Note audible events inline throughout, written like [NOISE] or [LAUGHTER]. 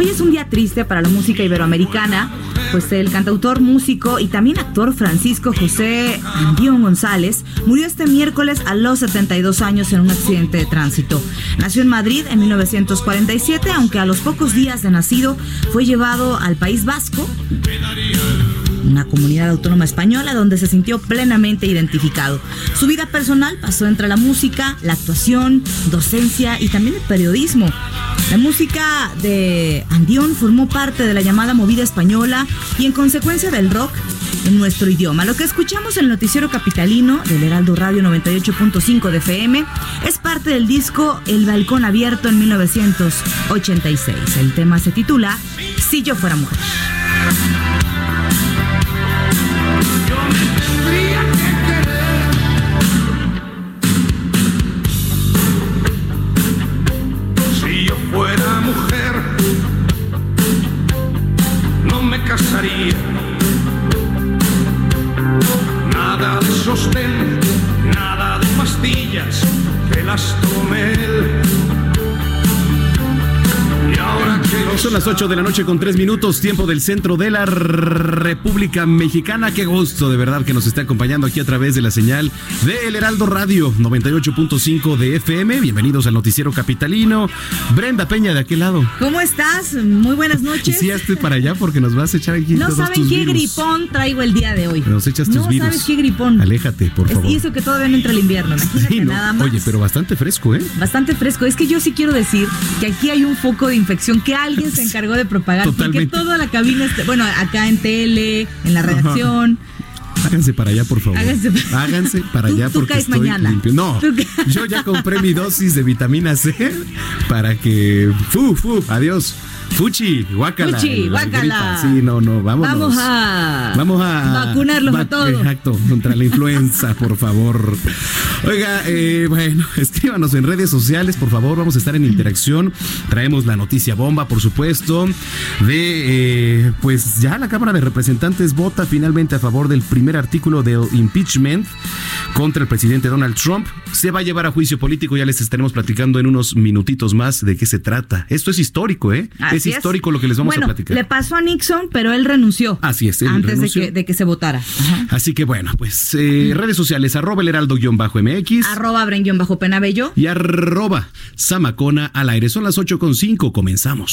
Hoy es un día triste para la música iberoamericana, pues el cantautor, músico y también actor Francisco José Andión González murió este miércoles a los 72 años en un accidente de tránsito. Nació en Madrid en 1947, aunque a los pocos días de nacido fue llevado al País Vasco, una comunidad autónoma española donde se sintió plenamente identificado. Su vida personal pasó entre la música, la actuación, docencia y también el periodismo. La música de Andión formó parte de la llamada movida española y en consecuencia del rock en nuestro idioma. Lo que escuchamos en el noticiero capitalino del Heraldo Radio 98.5 de FM es parte del disco El Balcón Abierto en 1986. El tema se titula Si yo fuera mujer. Que las tome Son las 8 de la noche con 3 minutos, tiempo del centro de la República Mexicana. Qué gusto de verdad que nos esté acompañando aquí a través de la señal de El Heraldo Radio 98.5 de FM. Bienvenidos al noticiero capitalino. Brenda Peña de aquel lado. ¿Cómo estás? Muy buenas noches. estoy para allá porque nos vas a echar aquí No todos saben tus qué virus. gripón traigo el día de hoy. Nos echas tus no virus. sabes qué gripón. Aléjate, por favor. y eso que todavía no entra el invierno. Imagínate Sí, ¿no? nada más. Oye, pero bastante fresco, ¿eh? Bastante fresco. Es que yo sí quiero decir que aquí hay un foco de infección que alguien se encargó de propagar. Totalmente. Porque toda la cabina, está- bueno, acá en tele, en la redacción. Háganse para allá, por favor. Háganse para- Háganse para Tú- allá tú porque caes estoy mañana. limpio. No, Tú yo ya compré mi dosis de vitamina C para que. Fu, fu, adiós. Fuchi, guácala. Fuchi, la guácala. Sí, no, no, vámonos. Vamos a. Vamos a Vacunarlos a todos. Exacto, contra la influenza, [LAUGHS] por favor. Oiga, eh, bueno, [LAUGHS] escríbanos en redes sociales, por favor, vamos a estar en interacción. Traemos la noticia bomba, por supuesto, de, eh, pues ya la Cámara de Representantes vota finalmente a favor del primer artículo del impeachment contra el presidente Donald Trump. Se va a llevar a juicio político, ya les estaremos platicando en unos minutitos más de qué se trata. Esto es histórico, ¿eh? Así es histórico lo que les vamos Bueno, a platicar. Le pasó a Nixon, pero él renunció. Así es, él Antes renunció. De, que, de que se votara. Ajá. Así que bueno, pues eh, redes sociales, arroba el heraldo-mx Arroba Bren bajo penabello. y arroba samacona al aire. Son las 8 con 5, comenzamos.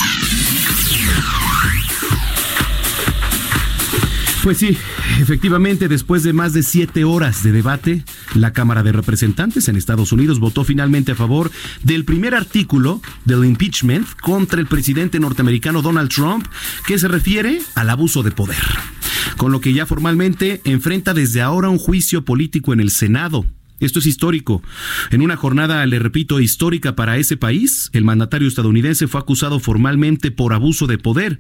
Pues sí, [LAUGHS] efectivamente, después de más de siete horas de debate, la Cámara de Representantes en Estados Unidos votó finalmente a favor del primer artículo del impeachment contra el presidente norteamericano Donald Trump, que se refiere al abuso de poder, con lo que ya formalmente enfrenta desde ahora un juicio político en el Senado. Esto es histórico. En una jornada, le repito, histórica para ese país, el mandatario estadounidense fue acusado formalmente por abuso de poder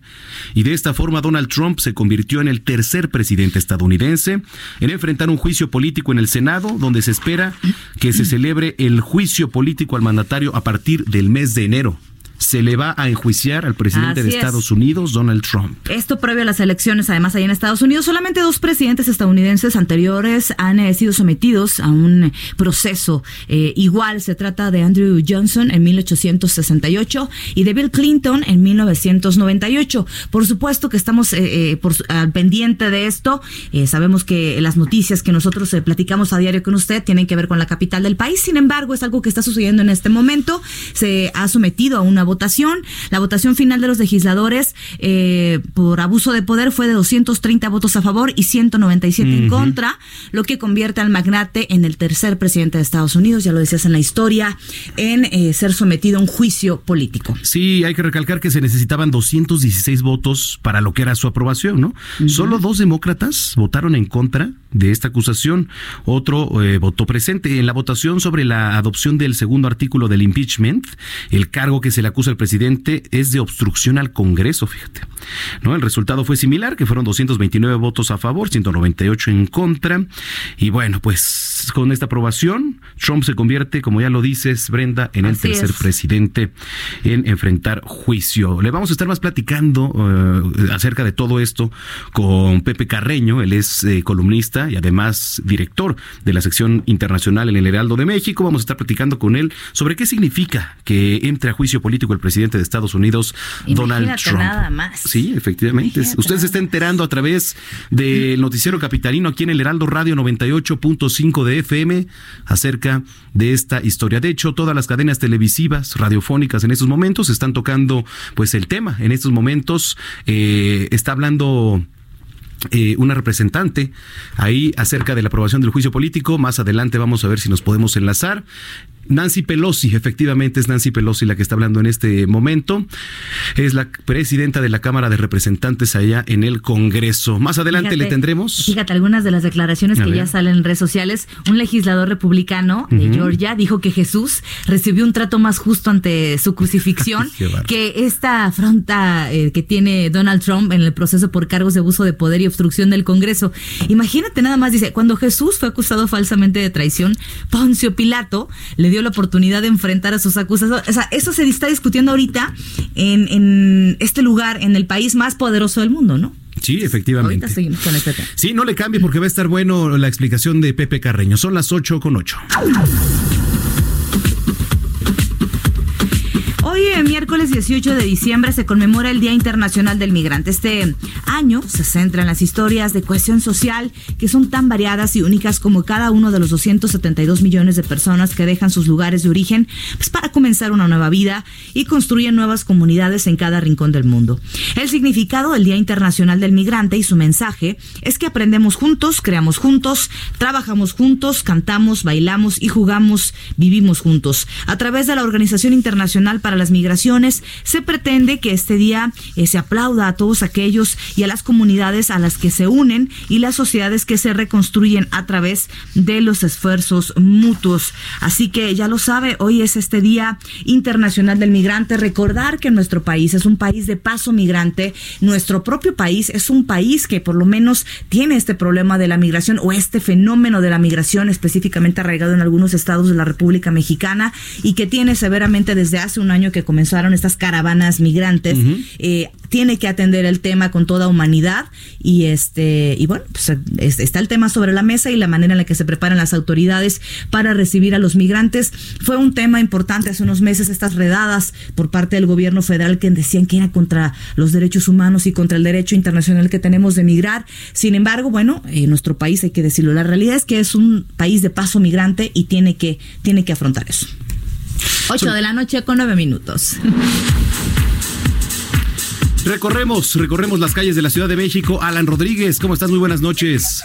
y de esta forma Donald Trump se convirtió en el tercer presidente estadounidense en enfrentar un juicio político en el Senado, donde se espera que se celebre el juicio político al mandatario a partir del mes de enero se le va a enjuiciar al presidente de Estados Unidos, Donald Trump. Esto previo a las elecciones, además, ahí en Estados Unidos, solamente dos presidentes estadounidenses anteriores han eh, sido sometidos a un proceso eh, igual. Se trata de Andrew Johnson en 1868 y de Bill Clinton en 1998. Por supuesto que estamos eh, por, al pendiente de esto. sabemos que las noticias que nosotros platicamos a diario con usted tienen que ver con la capital del país. Sin embargo, es algo que está sucediendo en este momento. Se ha sometido a una votación. La votación final de los legisladores eh, por abuso de poder fue de 230 votos a favor y 197 en contra, lo que convierte al magnate en el tercer presidente de Estados Unidos, ya lo decías en la historia, en eh, ser sometido a un juicio político. Sí, hay que recalcar que se necesitaban 216 votos para lo que era su aprobación, ¿no? Solo dos demócratas votaron en contra de esta acusación, otro eh, votó presente en la votación sobre la adopción del segundo artículo del impeachment, el cargo que se le acusa al presidente es de obstrucción al Congreso, fíjate. ¿No? El resultado fue similar, que fueron 229 votos a favor, 198 en contra. Y bueno, pues con esta aprobación, Trump se convierte, como ya lo dices, Brenda, en el tercer presidente en enfrentar juicio. Le vamos a estar más platicando eh, acerca de todo esto con Pepe Carreño, él es eh, columnista y además director de la sección internacional en el Heraldo de México. Vamos a estar platicando con él sobre qué significa que entre a juicio político el presidente de Estados Unidos, Donald Trump. Nada más. Sí, efectivamente. Usted se está enterando a través del noticiero capitalino aquí en el Heraldo Radio 98.5 de FM acerca de esta historia. De hecho, todas las cadenas televisivas, radiofónicas en estos momentos están tocando pues el tema. En estos momentos eh, está hablando eh, una representante ahí acerca de la aprobación del juicio político. Más adelante vamos a ver si nos podemos enlazar. Nancy Pelosi, efectivamente es Nancy Pelosi la que está hablando en este momento. Es la presidenta de la Cámara de Representantes allá en el Congreso. Más adelante le tendremos. Fíjate, algunas de las declaraciones que ya salen en redes sociales. Un legislador republicano de Georgia dijo que Jesús recibió un trato más justo ante su crucifixión [LAUGHS] que esta afronta eh, que tiene Donald Trump en el proceso por cargos de abuso de poder y obstrucción del Congreso. Imagínate nada más, dice, cuando Jesús fue acusado falsamente de traición, Poncio Pilato le dio la oportunidad de enfrentar a sus acusados. O sea, eso se está discutiendo ahorita en, en este lugar, en el país más poderoso del mundo, ¿no? Sí, efectivamente. Ahorita seguimos con este tema. Sí, no le cambie porque va a estar bueno la explicación de Pepe Carreño. Son las 8 con 8. Eh, miércoles 18 de diciembre, se conmemora el Día Internacional del Migrante. Este año se centra en las historias de cohesión social que son tan variadas y únicas como cada uno de los 272 millones de personas que dejan sus lugares de origen pues, para comenzar una nueva vida y construyen nuevas comunidades en cada rincón del mundo. El significado del Día Internacional del Migrante y su mensaje es que aprendemos juntos, creamos juntos, trabajamos juntos, cantamos, bailamos y jugamos, vivimos juntos. A través de la Organización Internacional para la migraciones, se pretende que este día eh, se aplauda a todos aquellos y a las comunidades a las que se unen y las sociedades que se reconstruyen a través de los esfuerzos mutuos. Así que ya lo sabe, hoy es este Día Internacional del Migrante. Recordar que nuestro país es un país de paso migrante. Nuestro propio país es un país que por lo menos tiene este problema de la migración o este fenómeno de la migración específicamente arraigado en algunos estados de la República Mexicana y que tiene severamente desde hace un año que comenzaron estas caravanas migrantes, eh, tiene que atender el tema con toda humanidad y este y bueno, pues está el tema sobre la mesa y la manera en la que se preparan las autoridades para recibir a los migrantes. Fue un tema importante hace unos meses estas redadas por parte del gobierno federal que decían que era contra los derechos humanos y contra el derecho internacional que tenemos de migrar. Sin embargo, bueno, en nuestro país hay que decirlo, la realidad es que es un país de paso migrante y tiene que tiene que afrontar eso. 8 de la noche con 9 minutos. Recorremos, recorremos las calles de la Ciudad de México. Alan Rodríguez, ¿cómo estás? Muy buenas noches.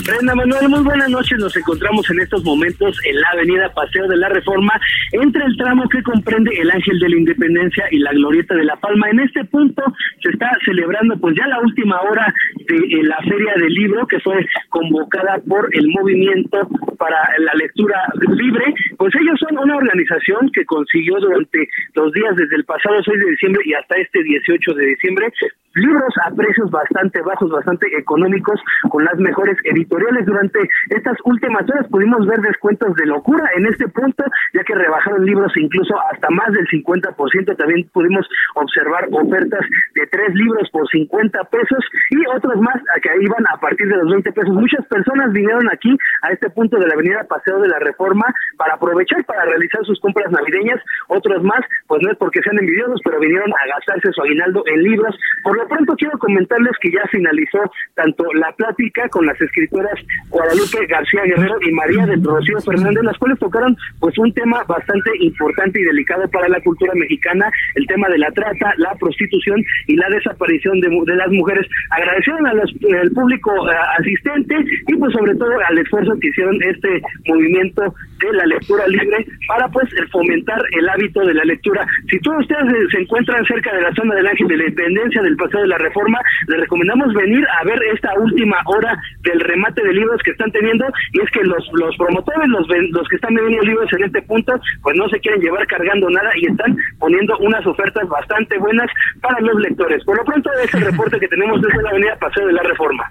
Brenda Manuel, muy buenas noches. Nos encontramos en estos momentos en la avenida Paseo de la Reforma, entre el tramo que comprende el Ángel de la Independencia y la Glorieta de la Palma. En este punto se está celebrando pues ya la última hora de eh, la Feria del Libro, que fue convocada por el Movimiento para la Lectura Libre. Pues ellos son una organización que consiguió durante los días desde el pasado 6 de diciembre y hasta este 18 de diciembre libros a precios bastante bajos, bastante económicos, con las mejores editoriales. Durante estas últimas horas pudimos ver descuentos de locura en este punto, ya que rebajaron libros incluso hasta más del 50%. También pudimos observar ofertas de tres libros por 50 pesos y otros más que iban a partir de los 20 pesos. Muchas personas vinieron aquí a este punto de la avenida Paseo de la Reforma para aprovechar para realizar sus compras navideñas. Otros más, pues no es porque sean envidiosos, pero vinieron a gastarse su aguinaldo en libros. Por lo pronto quiero comentarles que ya finalizó tanto la plática con las escritoras Guadalupe García Guerrero y María del Rocío Fernández, las cuales tocaron pues un tema bastante importante y delicado para la cultura mexicana, el tema de la trata, la prostitución y la desaparición de, de las mujeres. Agradecieron al público eh, asistente y pues sobre todo al esfuerzo que hicieron este movimiento de la lectura libre para pues fomentar el hábito de la lectura. Si todos ustedes se encuentran cerca de la zona del Ángel de la Independencia, del Paseo de la Reforma, les recomendamos venir a ver esta última hora del remate de libros que están teniendo y es que los los promotores, los los que están vendiendo libros en este punto, pues no se quieren llevar cargando nada y están poniendo unas ofertas bastante buenas para los lectores. Por lo pronto, es el [LAUGHS] reporte que tenemos desde la Avenida Paseo de la Reforma.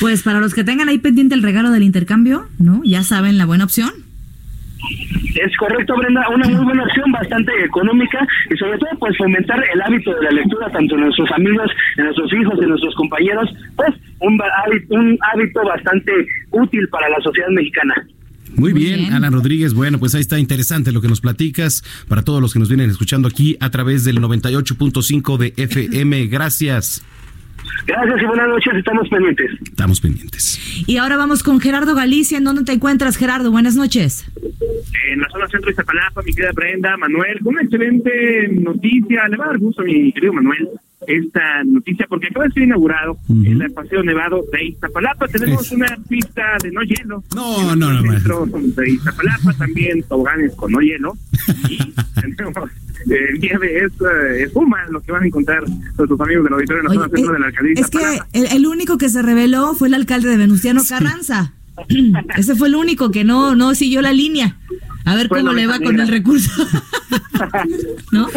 Pues para los que tengan ahí pendiente el regalo del intercambio, ¿no? Ya saben la buena opción. Es correcto, Brenda, una muy buena opción, bastante económica y sobre todo pues fomentar el hábito de la lectura tanto en nuestros amigos, en nuestros hijos, en nuestros compañeros, pues un, un hábito bastante útil para la sociedad mexicana. Muy, bien, Ana Rodríguez. Bueno, pues ahí está interesante lo que nos platicas para todos los que nos vienen escuchando aquí a través del 98.5 de FM. Gracias. Gracias y buenas noches, estamos pendientes. Estamos pendientes. Y ahora vamos con Gerardo Galicia. ¿En dónde te encuentras, Gerardo? Buenas noches. En la zona centro de Zapalapa, mi querida Brenda, Manuel, una excelente noticia. Le va a dar gusto a mi querido Manuel esta noticia porque acaba de ser inaugurado en el Paseo Nevado de Iztapalapa. Tenemos una pista de no hielo. No, no, no. Centro de Iztapalapa, también toboganes con no hielo. Y [LAUGHS] tenemos eh, nieve, es eh, espuma, lo que van a encontrar nuestros amigos del auditorio en la zona centro de la alcaldía. Es que el, el, único que se reveló fue el alcalde de Venustiano Carranza. [CLEARS THROAT] Ese fue el único que no, no siguió la línea. A ver cómo le va con el recurso. [LAUGHS] [LAUGHS] ¿No?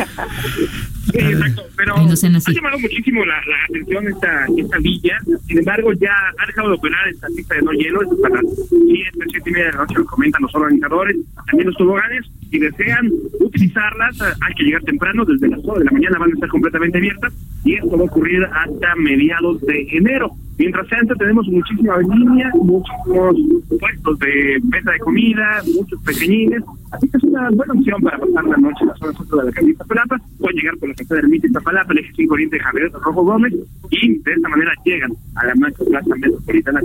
Sí, exacto. Pero ha llamado muchísimo la, la, atención esta, esta villa. Sin embargo, ya ha dejado de operar esta pista de no hielo. Es para las 7, 7 y media de la noche, lo comentan los organizadores, también los toboganes. Si desean utilizarlas, hay que llegar temprano. Desde las 9 de la mañana van a estar completamente abiertas. Y esto va a ocurrir hasta mediados de enero. Mientras tanto, tenemos muchísima línea, muchísimos puestos de venta de comida, muchos pequeñines. Así que es una buena opción para pasar la noche en la zona centro de la calle Iztapalapa. Pueden llegar por la casa del Mito Iztapalapa, el eje 5 Oriente Javier Rojo Gómez, y de esta manera llegan a la Macro Plaza Metropolitana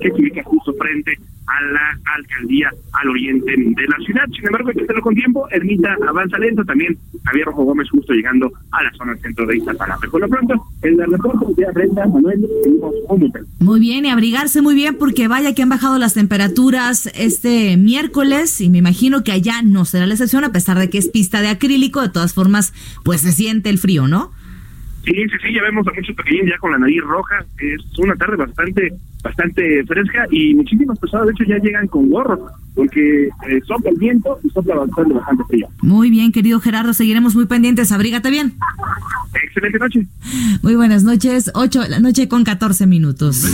que se ubica justo frente a la alcaldía al oriente de la ciudad. Sin embargo, hay que hacerlo con tiempo. Ermita avanza lento. También Javier Rojo Gómez justo llegando a la zona centro de Iztapalapa. Por lo pronto, el reporte de Brenda Manuel, seguimos muy bien, y abrigarse muy bien porque vaya que han bajado las temperaturas este miércoles y me imagino que allá no será la excepción a pesar de que es pista de acrílico, de todas formas pues se siente el frío, ¿no? Sí, sí, sí, ya vemos a muchos pequeños ya con la nariz roja, es una tarde bastante bastante fresca y muchísimas personas de hecho ya llegan con gorro porque eh, sopla el viento y sopla bastante, bastante frío. Muy bien, querido Gerardo, seguiremos muy pendientes, abrígate bien. Excelente noche. Muy buenas noches, 8 de la noche con 14 minutos.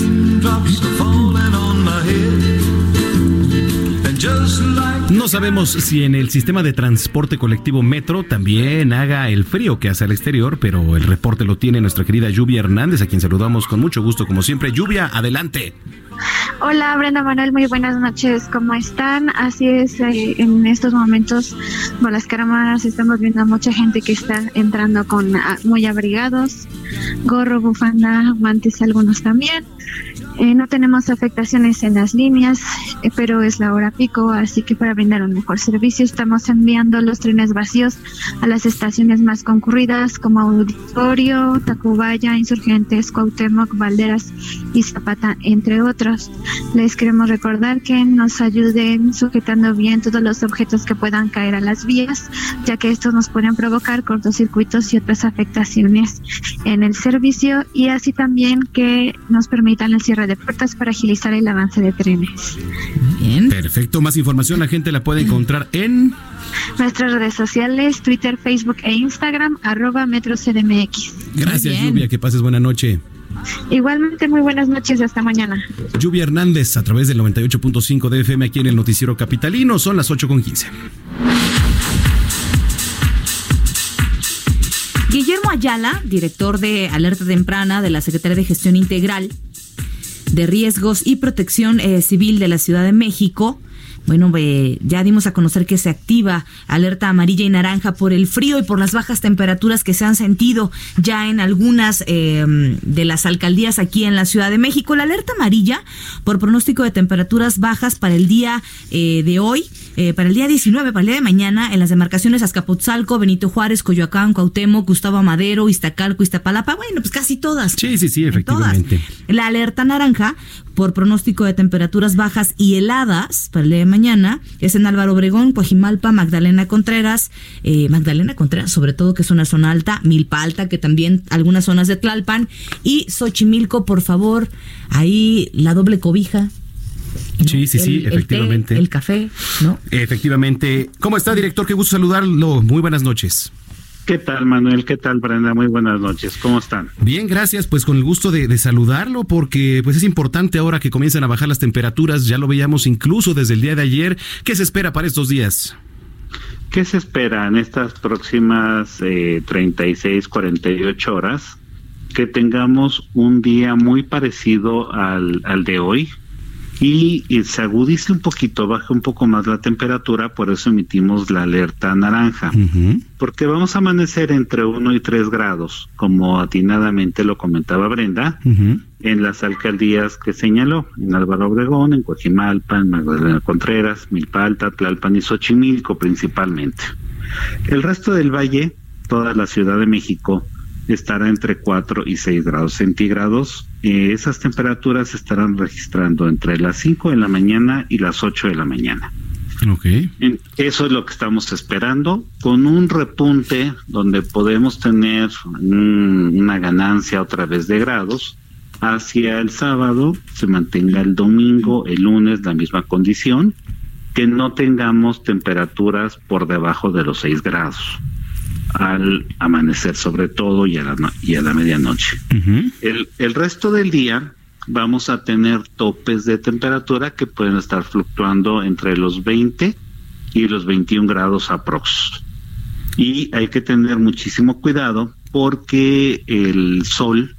No sabemos si en el sistema de transporte colectivo Metro también haga el frío que hace al exterior, pero el reporte lo tiene nuestra querida Lluvia Hernández, a quien saludamos con mucho gusto como siempre. Lluvia, adelante. Hola Brenda Manuel, muy buenas noches, ¿cómo están? Así es, eh, en estos momentos por las cámaras estamos viendo a mucha gente que está entrando con ah, muy abrigados, gorro, bufanda, guantes algunos también. Eh, no tenemos afectaciones en las líneas, eh, pero es la hora pico, así que para brindar un mejor servicio estamos enviando los trenes vacíos a las estaciones más concurridas como Auditorio, Tacubaya, Insurgentes, Cuauhtémoc, Valderas y Zapata, entre otros. Les queremos recordar que nos ayuden sujetando bien todos los objetos que puedan caer a las vías, ya que estos nos pueden provocar cortocircuitos y otras afectaciones en el servicio y así también que nos permitan el cierre de puertas para agilizar el avance de trenes. Bien. Perfecto, más información la gente la puede encontrar en nuestras redes sociales, Twitter, Facebook e Instagram, arroba Metro CDMX. Gracias, Lluvia, que pases buena noche. Igualmente, muy buenas noches, hasta mañana. Lluvia Hernández, a través del 98.5 de FM aquí en el Noticiero Capitalino, son las 8.15. Guillermo Ayala, director de Alerta Temprana de la Secretaría de Gestión Integral de Riesgos y Protección eh, Civil de la Ciudad de México, bueno, ya dimos a conocer que se activa alerta amarilla y naranja por el frío y por las bajas temperaturas que se han sentido ya en algunas em, de las alcaldías aquí en la Ciudad de México. La alerta amarilla por pronóstico de temperaturas bajas para el día eh, de hoy, eh, para el día 19, para el día de mañana, en las demarcaciones Azcapotzalco, Benito Juárez, Coyoacán, Cuauhtémoc, Gustavo Madero, Iztacalco, Iztapalapa, bueno, pues casi todas. Sí, sí, sí, efectivamente. La alerta naranja por pronóstico de temperaturas bajas y heladas para el día de mañana es en Álvaro Obregón, Coajimalpa, Magdalena Contreras, eh, Magdalena Contreras, sobre todo que es una zona alta, Milpa Alta, que también algunas zonas de Tlalpan, y Xochimilco, por favor, ahí la doble cobija, Sí, sí, sí, efectivamente. El, café, ¿no? Efectivamente. ¿Cómo está, director? Qué gusto saludarlo. Muy buenas noches. ¿Qué tal, Manuel? ¿Qué tal, Brenda? Muy buenas noches. ¿Cómo están? Bien, gracias. Pues con el gusto de, saludarlo, porque pues es importante ahora que comiencen a bajar las temperaturas. Ya lo veíamos incluso desde el día de ayer. ¿Qué se espera para estos días? ¿Qué se espera en estas próximas eh, 36, 48 horas? Que tengamos un día muy parecido al, al de hoy, y, se agudice un poquito, baja un poco más la temperatura, por eso emitimos la alerta naranja, porque vamos a amanecer entre 1 y 3 grados, como atinadamente lo comentaba Brenda, en las alcaldías que señaló, en Álvaro Obregón, en Coajimalpa, en Magdalena Contreras, Milpalta, Tlalpan y Xochimilco principalmente. El resto del valle, toda la Ciudad de México, estará entre 4 y 6 grados centígrados. Eh, esas temperaturas se estarán registrando entre las 5 de la mañana y las 8 de la mañana. Okay. Eso es lo que estamos esperando, con un repunte donde podemos tener una ganancia otra vez de grados. Hacia el sábado se mantenga el domingo, el lunes la misma condición, que no tengamos temperaturas por debajo de los 6 grados al amanecer sobre todo y a la, y a la medianoche. el, el resto del día vamos a tener topes de temperatura que pueden estar fluctuando entre los 20 y los 21 grados aprox. Y hay que tener muchísimo cuidado porque el sol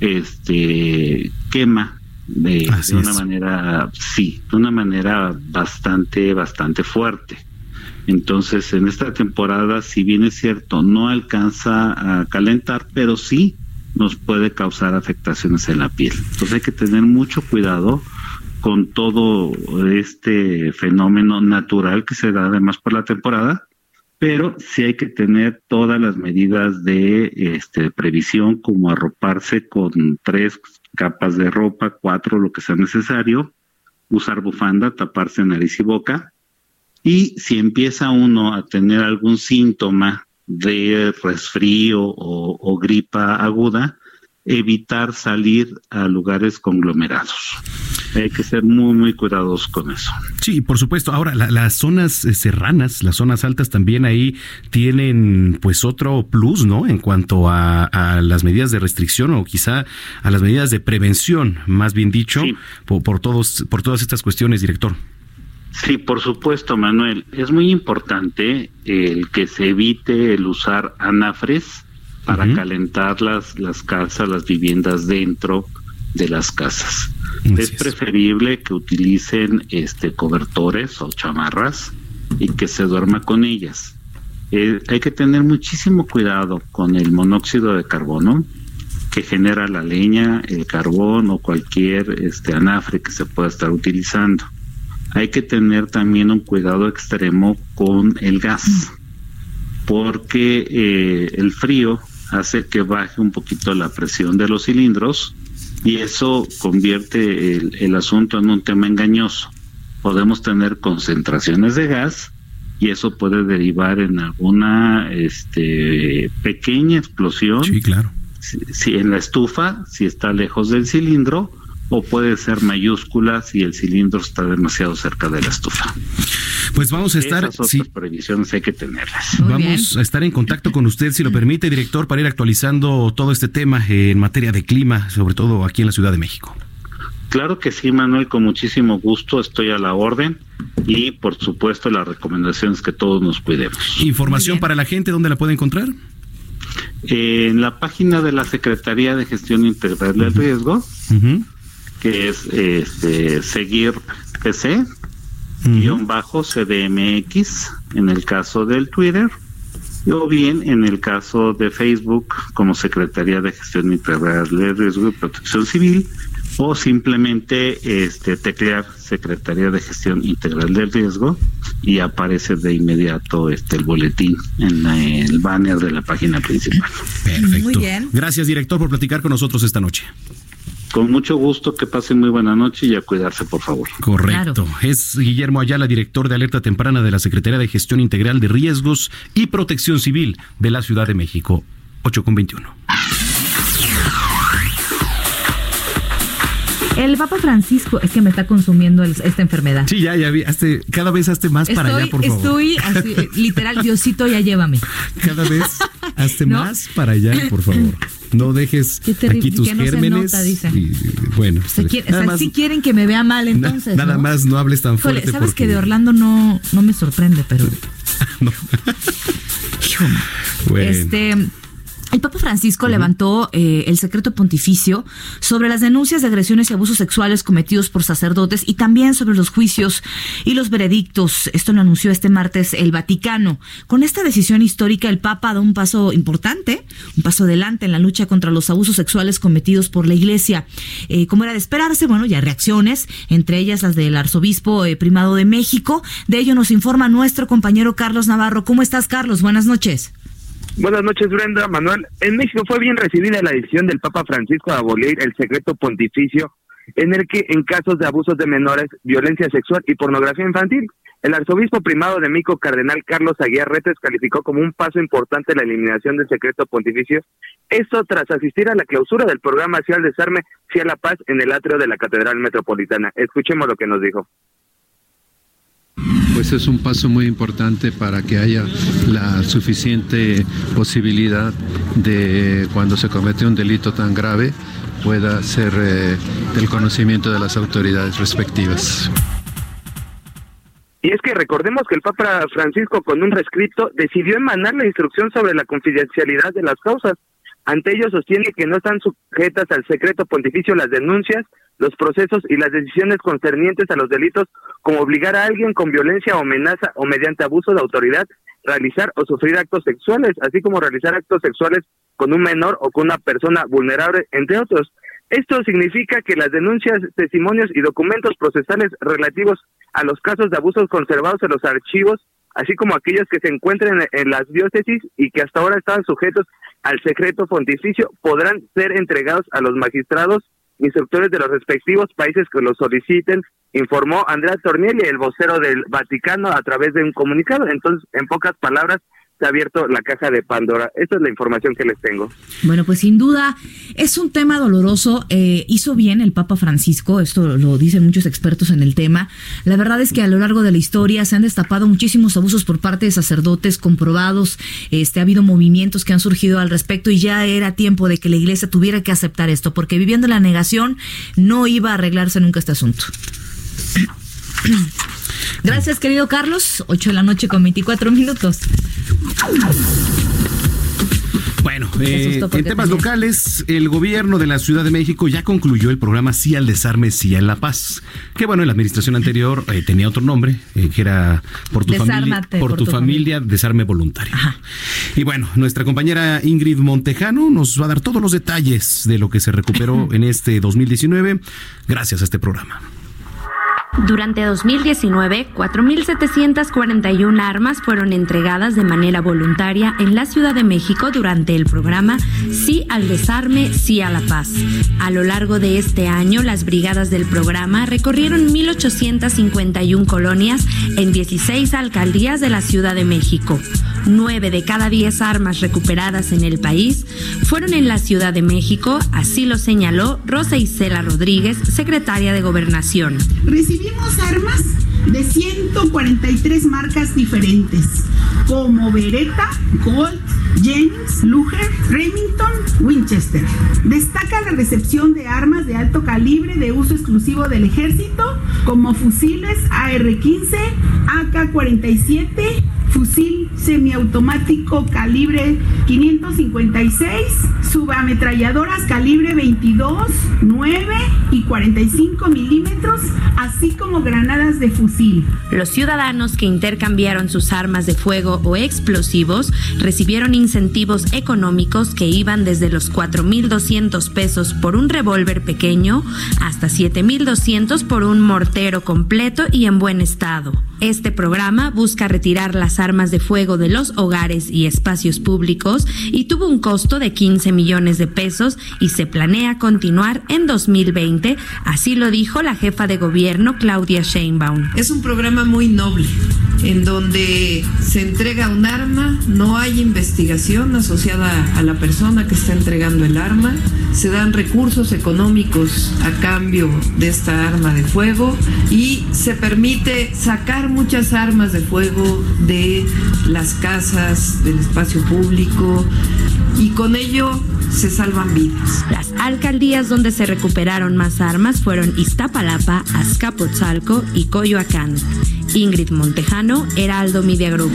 este quema de, de una manera sí, de una manera bastante bastante fuerte. Entonces, en esta temporada, si bien es cierto, no alcanza a calentar, pero sí nos puede causar afectaciones en la piel. Entonces hay que tener mucho cuidado con todo este fenómeno natural que se da además por la temporada, pero sí hay que tener todas las medidas de este, previsión, como arroparse con tres capas de ropa, cuatro, lo que sea necesario, usar bufanda, taparse nariz y boca, y si empieza uno a tener algún síntoma de resfrío o, gripa aguda, evitar salir a lugares conglomerados. Hay que ser muy, muy cuidadosos con eso. Sí, por supuesto. Ahora, las zonas eh, serranas, las zonas altas también ahí tienen pues otro plus, ¿no? En cuanto a, las medidas de restricción o quizá a las medidas de prevención, más bien dicho, por, todos, por todas estas cuestiones, director. Sí, por supuesto, Manuel. Es muy importante el que se evite el usar anafres para calentar las, las casas, las viviendas dentro de las casas. es preferible que utilicen este cobertores o chamarras y que se duerma con ellas. Eh, hay que tener muchísimo cuidado con el monóxido de carbono que genera la leña, el carbón o cualquier este anafre que se pueda estar utilizando hay que tener también un cuidado extremo con el gas, porque eh, el frío hace que baje un poquito la presión de los cilindros y eso convierte el, asunto en un tema engañoso. Podemos tener concentraciones de gas y eso puede derivar en alguna este, pequeña explosión. Sí, claro. si, en la estufa, si está lejos del cilindro, o puede ser mayúscula si el cilindro está demasiado cerca de la estufa. Pues vamos a estar. Esas otras previsiones hay que tenerlas. vamos a estar en contacto con usted, si lo permite, director, para ir actualizando todo este tema en materia de clima, sobre todo aquí en la Ciudad de México. Claro que sí, Manuel, con muchísimo gusto estoy a la orden y por supuesto las recomendaciones que todos nos cuidemos. Información para la gente, ¿dónde la puede encontrar? en la página de la Secretaría de Gestión Integral del Riesgo, que es este, seguir PC, guion bajo CDMX, en el caso del Twitter, o bien en el caso de Facebook como Secretaría de Gestión Integral de Riesgo y Protección Civil, o simplemente este, teclear Secretaría de Gestión Integral del Riesgo y aparece de inmediato este el boletín en el banner de la página principal. Perfecto. Muy bien. Gracias, director, por platicar con nosotros esta noche. Con mucho gusto, que pasen muy buena noche y a cuidarse, por favor. Correcto. Es Guillermo Ayala, director de alerta temprana de la Secretaría de Gestión Integral de Riesgos y Protección Civil de la Ciudad de México. 8 con 21. El Papa Francisco es que me está consumiendo esta enfermedad. Sí, ya, ya vi. cada vez hazte más para allá, por favor. Estoy [LAUGHS] así, literal, Diosito, ya llévame. Cada vez [LAUGHS] hazte más para allá, por favor. No dejes aquí tus gérmenes. y, bueno, se sí quieren que me vea mal entonces. nada más no hables tan fuerte. Sabes que de Orlando no, no me sorprende, pero. [LAUGHS] no. bueno. Este el Papa Francisco levantó eh, el secreto pontificio sobre las denuncias de agresiones y abusos sexuales cometidos por sacerdotes y también sobre los juicios y los veredictos. Esto lo anunció este martes el Vaticano. Con esta decisión histórica, el Papa da un paso importante, un paso adelante en la lucha contra los abusos sexuales cometidos por la Iglesia. Eh, como era de esperarse, bueno, ya reacciones, entre ellas las del arzobispo eh, primado de México. De ello nos informa nuestro compañero Carlos Navarro. ¿Cómo estás, Carlos? Buenas noches. Buenas noches, Brenda. Manuel, en México fue bien recibida la decisión del Papa Francisco de abolir el secreto pontificio en el que en casos de abusos de menores, violencia sexual y pornografía infantil, el arzobispo primado de México, cardenal Carlos Aguiar Retes, calificó como un paso importante la eliminación del secreto pontificio, esto tras asistir a la clausura del programa Hacia el Desarme, Hacia la Paz en el atrio de la Catedral Metropolitana. Escuchemos lo que nos dijo pues es un paso muy importante para que haya la suficiente posibilidad de cuando se comete un delito tan grave pueda ser eh, del conocimiento de las autoridades respectivas. Y es que recordemos que el Papa Francisco con un rescrito decidió emanar la instrucción sobre la confidencialidad de las causas. Ante ello sostiene que no están sujetas al secreto pontificio las denuncias los procesos y las decisiones concernientes a los delitos como obligar a alguien con violencia o amenaza o mediante abuso de autoridad realizar o sufrir actos sexuales, así como realizar actos sexuales con un menor o con una persona vulnerable, entre otros. Esto significa que las denuncias, testimonios y documentos procesales relativos a los casos de abusos conservados en los archivos, así como aquellos que se encuentren en las diócesis y que hasta ahora estaban sujetos al secreto pontificio, podrán ser entregados a los magistrados instructores de los respectivos países que lo soliciten, informó Andrea Tornielli, el vocero del Vaticano, a través de un comunicado. Entonces, en pocas palabras, se abierto la caja de Pandora. Esa es la información que les tengo. Bueno, pues sin duda es un tema doloroso. Eh, hizo bien el Papa Francisco, esto lo dicen muchos expertos en el tema. La verdad es que a lo largo de la historia se han destapado muchísimos abusos por parte de sacerdotes comprobados. Este, ha habido movimientos que han surgido al respecto y ya era tiempo de que la iglesia tuviera que aceptar esto, porque viviendo la negación no iba a arreglarse nunca este asunto. [CLEARS THROAT] Gracias, querido Carlos. 8 de la noche con 24 minutos. Bueno, eh, en temas locales, el gobierno de la Ciudad de México ya concluyó el programa Sí al Desarme, Sí en la Paz. Que bueno, en la administración anterior eh, tenía otro nombre, eh, que era por tu familia, por, tu, familia, Desarme Voluntario. Y bueno, nuestra compañera Ingrid Montejano nos va a dar todos los detalles de lo que se recuperó [CLEARS THROAT] en este 2019 gracias a este programa. Durante 2019, 4.741 armas fueron entregadas de manera voluntaria en la Ciudad de México durante el programa Sí al desarme, sí a la paz. A lo largo de este año, las brigadas del programa recorrieron 1.851 colonias en 16 alcaldías de la Ciudad de México. Nueve de cada diez armas recuperadas en el país fueron en la Ciudad de México, así lo señaló Rosa Isela Rodríguez, secretaria de Gobernación. Armas de 143 marcas diferentes, como Beretta, Colt, James, Luger, Remington, Winchester. Destaca la recepción de armas de alto calibre de uso exclusivo del ejército, como fusiles AR-15, AK-47, fusil semiautomático calibre 556, subametralladoras calibre 22, 9 y 45 milímetros, así como granadas de fusil. Los ciudadanos que intercambiaron sus armas de fuego o explosivos recibieron incentivos económicos que iban desde los 4.200 pesos por un revólver pequeño hasta 7.200 por un mortero completo y en buen estado. Este programa busca retirar las armas de fuego de los hogares y espacios públicos y tuvo un costo de 15 millones de pesos y se planea continuar en 2020, así lo dijo la jefa de gobierno Claudia Sheinbaum. Es un programa muy noble en donde se entrega un arma, no hay investigación asociada a la persona que está entregando el arma, se dan recursos económicos a cambio de esta arma de fuego y se permite sacar muchas armas de fuego de las casas, del espacio público y con ello se salvan vidas. Las alcaldías donde se recuperaron más armas fueron Iztapalapa, Azcapotzalco y Coyoacán. Ingrid Montejano, Heraldo Media Group.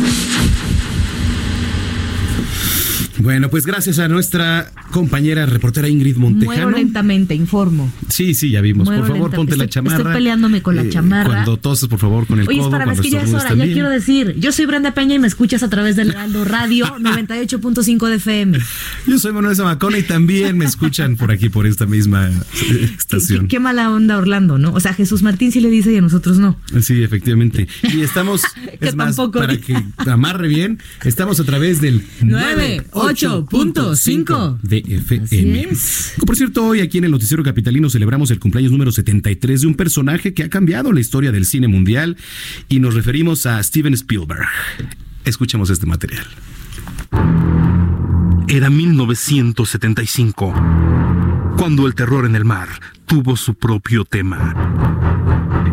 Bueno, pues gracias a nuestra compañera reportera Ingrid Montejano. Muevo lentamente, informo. Sí, sí, ya vimos. por favor, ponte la chamarra. Estoy peleándome con la Eh, chamarra. Cuando toses, por favor, con el Oye, codo. para cuando las que ya es hora, ya quiero decir, yo soy Brenda Peña y me escuchas a través del Heraldo Radio [LAUGHS] 98.5 de FM. Yo soy Manuel Zamacona y también me escuchan por aquí, por esta misma eh, Qué, estación. qué mala onda Orlando, ¿no? O sea, Jesús Martín sí le dice y a nosotros no. Sí, efectivamente. Y estamos, [LAUGHS] Que es más, tampoco. para que amarre bien, estamos a través del 98.5 de FM. Por cierto, hoy aquí en el Noticiero Capitalino celebramos el cumpleaños número 73 de un personaje que ha cambiado la historia del cine mundial y nos referimos a Steven Spielberg. Escuchemos este material. Era 1975, cuando el terror en el mar tuvo su propio tema.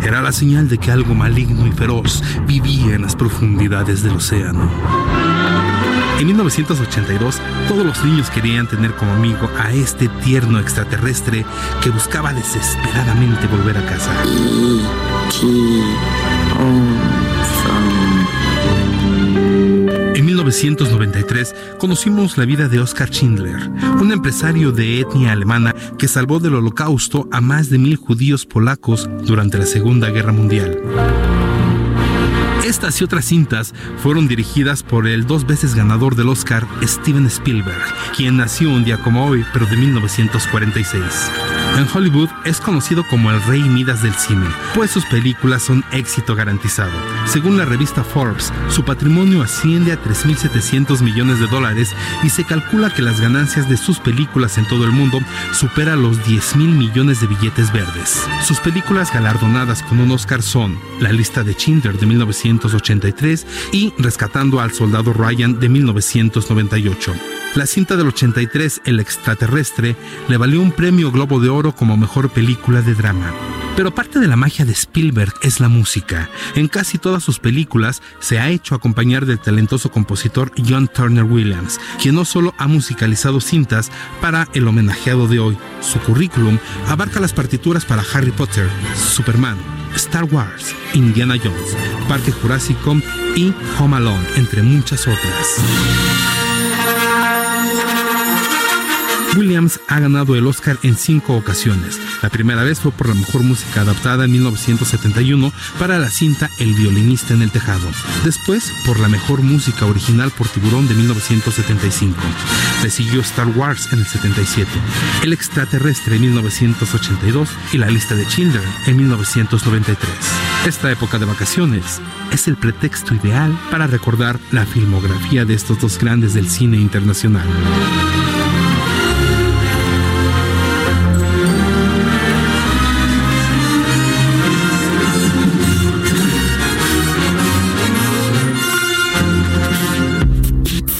Era la señal de que algo maligno y feroz vivía en las profundidades del océano. En 1982, todos los niños querían tener como amigo a este tierno extraterrestre que buscaba desesperadamente volver a casa. En 1993 conocimos la vida de Oskar Schindler, un empresario de etnia alemana que salvó del holocausto a más de mil judíos polacos durante la Segunda Guerra Mundial. Estas y otras cintas fueron dirigidas por el dos veces ganador del Oscar, Steven Spielberg, quien nació un día como hoy, pero de 1946. En Hollywood es conocido como el rey Midas del cine, pues sus películas son éxito garantizado. Según la revista Forbes, su patrimonio asciende a 3.700 millones de dólares y se calcula que las ganancias de sus películas en todo el mundo supera los 10.000 millones de billetes verdes. Sus películas galardonadas con un Oscar son La lista de Schindler de 1983 y Rescatando al soldado Ryan de 1998. La cinta del 83, El extraterrestre, le valió un premio Globo de Oro como mejor película de drama. Pero parte de la magia de Spielberg es la música. En casi todas sus películas se ha hecho acompañar del talentoso compositor John Turner Williams, quien no solo ha musicalizado cintas para el homenajeado de hoy, su currículum abarca las partituras para Harry Potter, Superman, Star Wars, Indiana Jones, Parque Jurásico y Home Alone, entre muchas otras. Williams ha ganado el Oscar en cinco ocasiones. La primera vez fue por la mejor música adaptada en 1971 para la cinta El violinista en el tejado. Después por la mejor música original por Tiburón de 1975. Le siguió Star Wars en el 77, El extraterrestre en 1982 y La lista de Schindler en 1993. Esta época de vacaciones es el pretexto ideal para recordar la filmografía de estos dos grandes del cine internacional.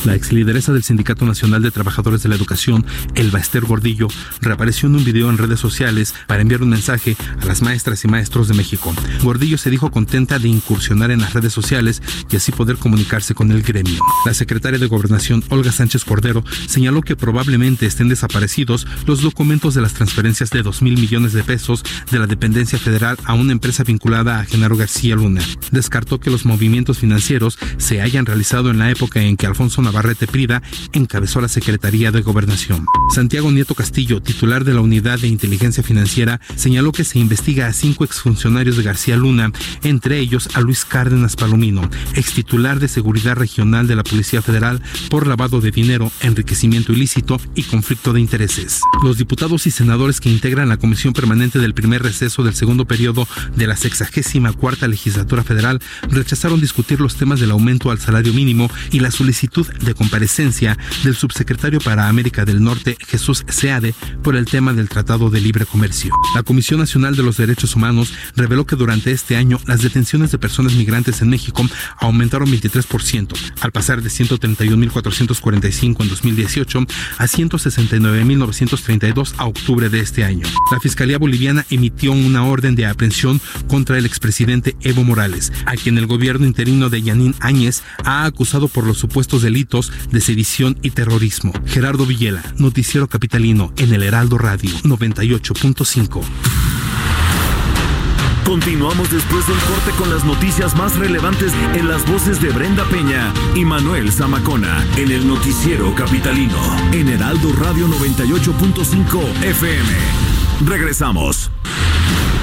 La ex lideresa del Sindicato Nacional de Trabajadores de la Educación, Elba Esther Gordillo, reapareció en un video en redes sociales para enviar un mensaje a las maestras y maestros de México. Gordillo se dijo contenta de incursionar en las redes sociales y así poder comunicarse con el gremio. La secretaria de Gobernación, Olga Sánchez Cordero, señaló que probablemente estén desaparecidos los documentos de las transferencias de 2 mil millones de pesos de la dependencia federal a una empresa vinculada a Genaro García Luna. Descartó que los movimientos financieros se hayan realizado en la época en que Alfonso Navarrete Prida encabezó la Secretaría de Gobernación. Santiago Nieto Castillo, titular de la Unidad de Inteligencia Financiera, señaló que se investiga a cinco exfuncionarios de García Luna, entre ellos a Luis Cárdenas Palomino, ex titular de Seguridad Regional de la Policía Federal por lavado de dinero, enriquecimiento ilícito y conflicto de intereses. Los diputados y senadores que integran la Comisión Permanente del primer receso del segundo periodo de la sexagésima cuarta legislatura federal rechazaron discutir los temas del aumento al salario mínimo y la solicitud de comparecencia del subsecretario para América del Norte, Jesús Seade, por el tema del Tratado de Libre Comercio. La Comisión Nacional de los Derechos Humanos reveló que durante este año las detenciones de personas migrantes en México aumentaron 23%, al pasar de 131.445 en 2018 a 169.932 a octubre de este año. La Fiscalía Boliviana emitió una orden de aprehensión contra el expresidente Evo Morales, a quien el gobierno interino de Yanín Áñez ha acusado por los supuestos delitos de sedición y terrorismo. Gerardo Villela, Noticiero Capitalino, en el Heraldo Radio 98.5. Continuamos después del corte con las noticias más relevantes en las voces de Brenda Peña y Manuel Zamacona en el Noticiero Capitalino en Heraldo Radio 98.5 FM. Regresamos.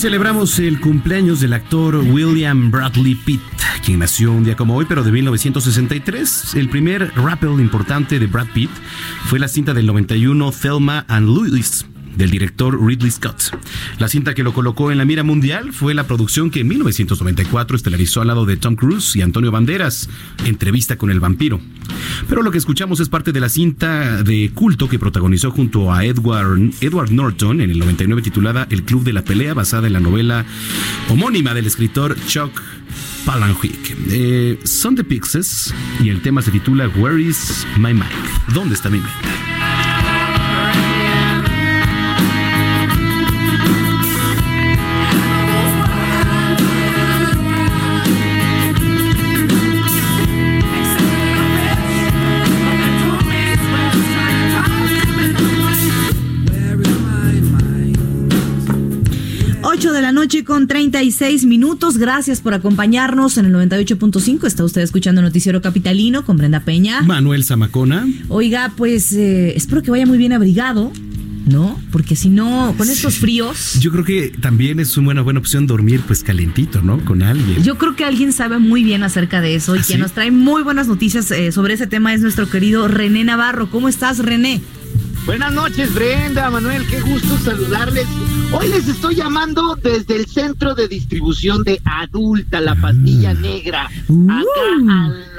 Celebramos el cumpleaños del actor William Bradley Pitt, quien nació un día como hoy, pero de 1963. El primer rappel importante de Brad Pitt fue la cinta del 91 Thelma and Louise del director Ridley Scott. La cinta que lo colocó en la mira mundial fue la producción que en 1994 estelarizó al lado de Tom Cruise y Antonio Banderas, Entrevista con el vampiro. Pero lo que escuchamos es parte de la cinta de culto que protagonizó junto a Edward, Edward Norton en el 99 titulada El Club de la Pelea, basada en la novela homónima del escritor Chuck Palahniuk. Eh, son The Pixies y el tema se titula Where is My Mind? ¿Dónde está mi mente? Noche con 36 minutos. Gracias por acompañarnos en el 98.5. Está usted escuchando Noticiero Capitalino con Brenda Peña. Manuel Zamacona. Oiga, pues eh, espero que vaya muy bien abrigado. ¿no? Porque si no, con estos fríos. Yo creo que también es una buena, buena opción dormir pues calentito, ¿no? Con alguien. Yo creo que alguien sabe muy bien acerca de eso y ¿Ah, quien nos trae muy buenas noticias eh, sobre ese tema es nuestro querido René Navarro. ¿Cómo estás, René? Buenas noches, Brenda, Manuel, qué gusto saludarles. Hoy les estoy llamando desde el centro de distribución de adulta, la pastilla negra, acá uh.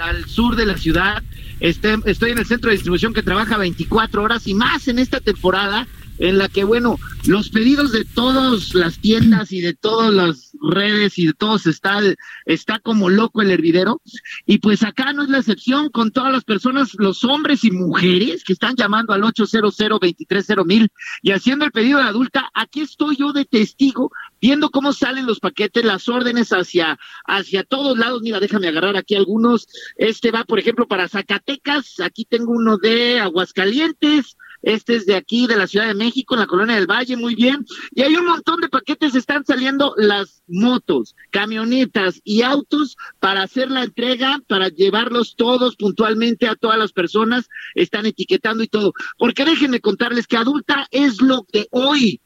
al, sur de la ciudad. Este, estoy en el centro de distribución que trabaja 24 horas y más en esta temporada en la que, bueno, los pedidos de todas las tiendas y de todas las redes y de todos está, está como loco el hervidero. Y pues acá no es la excepción con todas las personas, los hombres y mujeres que están llamando al 800 230 mil y haciendo el pedido de adulta. Aquí estoy yo de testigo viendo cómo salen los paquetes, las órdenes hacia, hacia todos lados. Mira, déjame agarrar aquí algunos. Este va, por ejemplo, para Zacatecas. Aquí tengo uno de Aguascalientes. Este es de aquí, de la Ciudad de México, en la Colonia del Valle, muy bien. Y hay un montón de paquetes, están saliendo las motos, camionetas y autos para hacer la entrega, para llevarlos todos puntualmente a todas las personas, están etiquetando y todo. Porque déjenme contarles que adulta es lo de hoy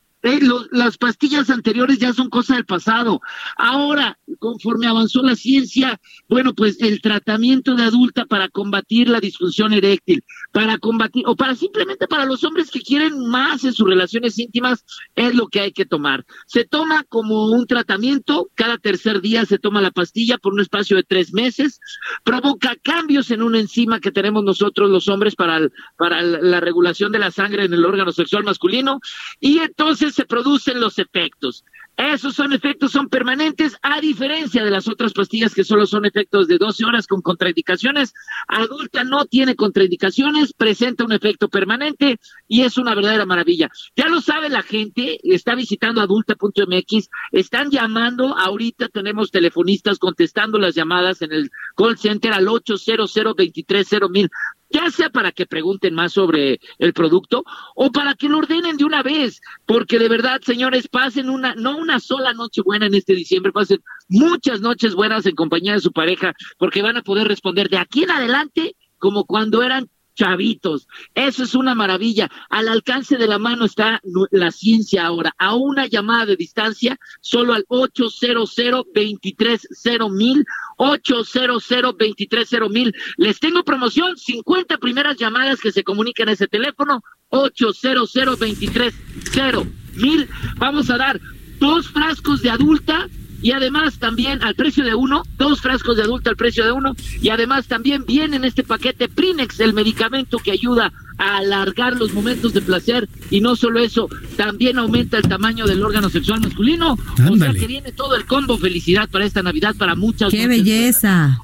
las pastillas anteriores ya son cosa del pasado. Ahora, conforme avanzó la ciencia, bueno, pues el tratamiento de adulta para combatir la disfunción eréctil, para combatir, o para simplemente para los hombres que quieren más en sus relaciones íntimas, es lo que hay que tomar. Se toma como un tratamiento, cada tercer día se toma la pastilla por un espacio de tres meses, provoca cambios en una enzima que tenemos nosotros los hombres para, para la regulación de la sangre en el órgano sexual masculino, y entonces se producen los efectos. Esos son efectos, son permanentes, a diferencia de las otras pastillas que solo son efectos de 12 horas con contraindicaciones. Adulta no tiene contraindicaciones, presenta un efecto permanente y es una verdadera maravilla. Ya lo sabe la gente, está visitando adulta.mx, están llamando, ahorita tenemos telefonistas contestando las llamadas en el call center al 800 230 mil ya sea para que pregunten más sobre el producto o para que lo ordenen de una vez, porque de verdad, señores, pasen una, no una sola noche buena en este diciembre, pasen muchas noches buenas en compañía de su pareja, porque van a poder responder de aquí en adelante como cuando eran chavitos. Eso es una maravilla. Al alcance de la mano está la ciencia ahora. A una llamada de distancia, solo al 800 230 mil 800 230 mil. Les tengo promoción, 50 primeras llamadas que se comunican a ese teléfono, 800 230 mil. Vamos a dar dos frascos de adulta y además también al precio de uno, dos frascos de adulto al precio de uno, y además también viene en este paquete Prinex, el medicamento que ayuda a alargar los momentos de placer, y no solo eso, también aumenta el tamaño del órgano sexual masculino, o sea que viene todo el combo felicidad para esta Navidad, para muchas. ¡Qué belleza!